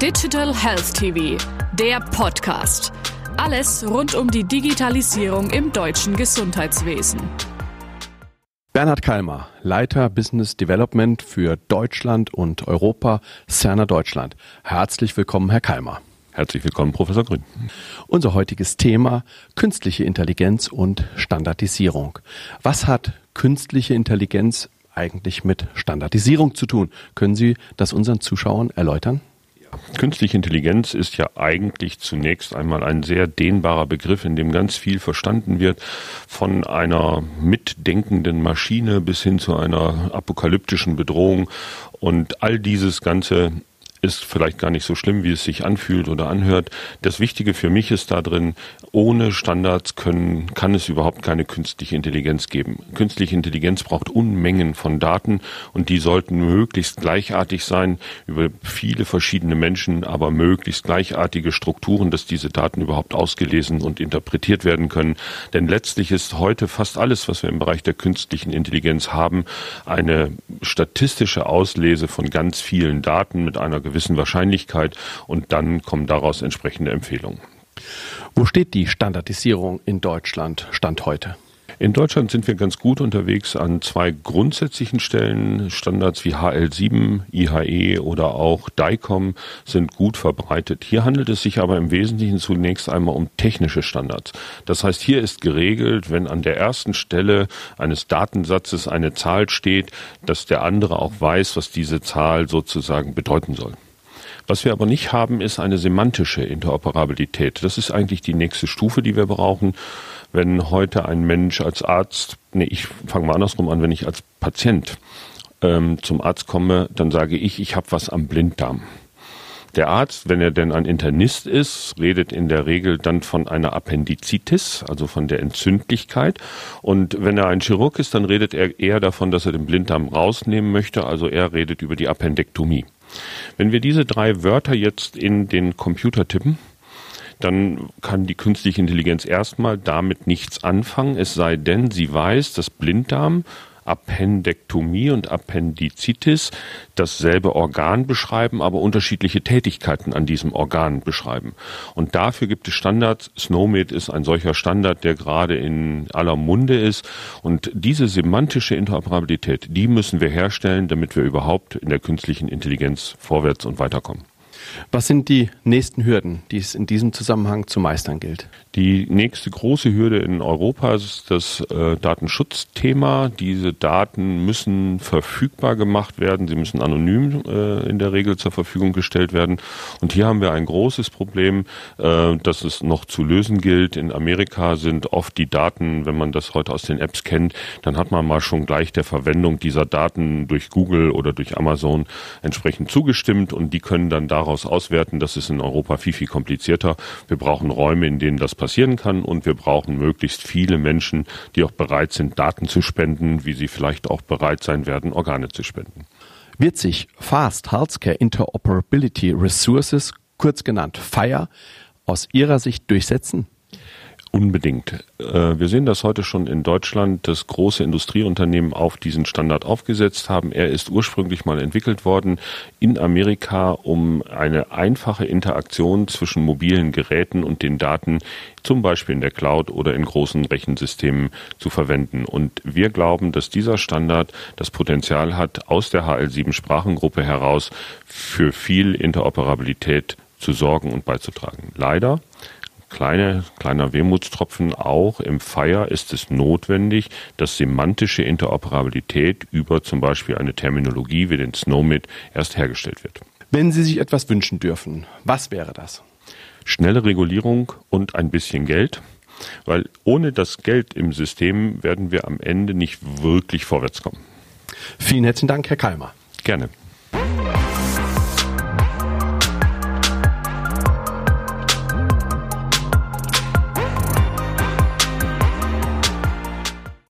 Digital Health TV, der Podcast. Alles rund um die Digitalisierung im deutschen Gesundheitswesen. Bernhard Kalmer, Leiter Business Development für Deutschland und Europa, Cerner Deutschland. Herzlich willkommen, Herr Kalmer. Herzlich willkommen, Professor Grün. Unser heutiges Thema künstliche Intelligenz und Standardisierung. Was hat künstliche Intelligenz eigentlich mit Standardisierung zu tun? Können Sie das unseren Zuschauern erläutern? Künstliche Intelligenz ist ja eigentlich zunächst einmal ein sehr dehnbarer Begriff, in dem ganz viel verstanden wird, von einer mitdenkenden Maschine bis hin zu einer apokalyptischen Bedrohung. Und all dieses Ganze ist vielleicht gar nicht so schlimm, wie es sich anfühlt oder anhört. Das Wichtige für mich ist da drin, ohne Standards können, kann es überhaupt keine künstliche Intelligenz geben. Künstliche Intelligenz braucht Unmengen von Daten und die sollten möglichst gleichartig sein über viele verschiedene Menschen, aber möglichst gleichartige Strukturen, dass diese Daten überhaupt ausgelesen und interpretiert werden können. Denn letztlich ist heute fast alles, was wir im Bereich der künstlichen Intelligenz haben, eine statistische Auslese von ganz vielen Daten mit einer gewissen Wahrscheinlichkeit und dann kommen daraus entsprechende Empfehlungen. Wo steht die Standardisierung in Deutschland Stand heute? In Deutschland sind wir ganz gut unterwegs an zwei grundsätzlichen Stellen. Standards wie HL7, IHE oder auch DICOM sind gut verbreitet. Hier handelt es sich aber im Wesentlichen zunächst einmal um technische Standards. Das heißt, hier ist geregelt, wenn an der ersten Stelle eines Datensatzes eine Zahl steht, dass der andere auch weiß, was diese Zahl sozusagen bedeuten soll. Was wir aber nicht haben, ist eine semantische Interoperabilität. Das ist eigentlich die nächste Stufe, die wir brauchen. Wenn heute ein Mensch als Arzt, nee, ich fange mal andersrum an, wenn ich als Patient ähm, zum Arzt komme, dann sage ich, ich habe was am Blinddarm. Der Arzt, wenn er denn ein Internist ist, redet in der Regel dann von einer Appendizitis, also von der Entzündlichkeit. Und wenn er ein Chirurg ist, dann redet er eher davon, dass er den Blinddarm rausnehmen möchte. Also er redet über die Appendektomie. Wenn wir diese drei Wörter jetzt in den Computer tippen, dann kann die künstliche Intelligenz erstmal damit nichts anfangen, es sei denn, sie weiß, dass Blinddarm Appendektomie und Appendizitis dasselbe Organ beschreiben, aber unterschiedliche Tätigkeiten an diesem Organ beschreiben. Und dafür gibt es Standards. Snowmed ist ein solcher Standard, der gerade in aller Munde ist. Und diese semantische Interoperabilität, die müssen wir herstellen, damit wir überhaupt in der künstlichen Intelligenz vorwärts und weiterkommen. Was sind die nächsten Hürden, die es in diesem Zusammenhang zu meistern gilt? Die nächste große Hürde in Europa ist das äh, Datenschutzthema. Diese Daten müssen verfügbar gemacht werden. Sie müssen anonym äh, in der Regel zur Verfügung gestellt werden. Und hier haben wir ein großes Problem, äh, das es noch zu lösen gilt. In Amerika sind oft die Daten, wenn man das heute aus den Apps kennt, dann hat man mal schon gleich der Verwendung dieser Daten durch Google oder durch Amazon entsprechend zugestimmt und die können dann daraus auswerten. Das ist in Europa viel, viel komplizierter. Wir brauchen Räume, in denen das passieren kann und wir brauchen möglichst viele Menschen, die auch bereit sind, Daten zu spenden, wie sie vielleicht auch bereit sein werden, Organe zu spenden. Wird sich Fast Healthcare Interoperability Resources, kurz genannt FIRE, aus Ihrer Sicht durchsetzen? Unbedingt. Äh, wir sehen das heute schon in Deutschland, dass große Industrieunternehmen auf diesen Standard aufgesetzt haben. Er ist ursprünglich mal entwickelt worden in Amerika, um eine einfache Interaktion zwischen mobilen Geräten und den Daten zum Beispiel in der Cloud oder in großen Rechensystemen zu verwenden. Und wir glauben, dass dieser Standard das Potenzial hat, aus der HL7 Sprachengruppe heraus für viel Interoperabilität zu sorgen und beizutragen. Leider kleine, kleiner Wehmutstropfen auch im Fire ist es notwendig, dass semantische Interoperabilität über zum Beispiel eine Terminologie wie den Snowmit erst hergestellt wird. Wenn Sie sich etwas wünschen dürfen, was wäre das? Schnelle Regulierung und ein bisschen Geld, weil ohne das Geld im System werden wir am Ende nicht wirklich vorwärts kommen. Vielen herzlichen Dank, Herr Kalmer. Gerne.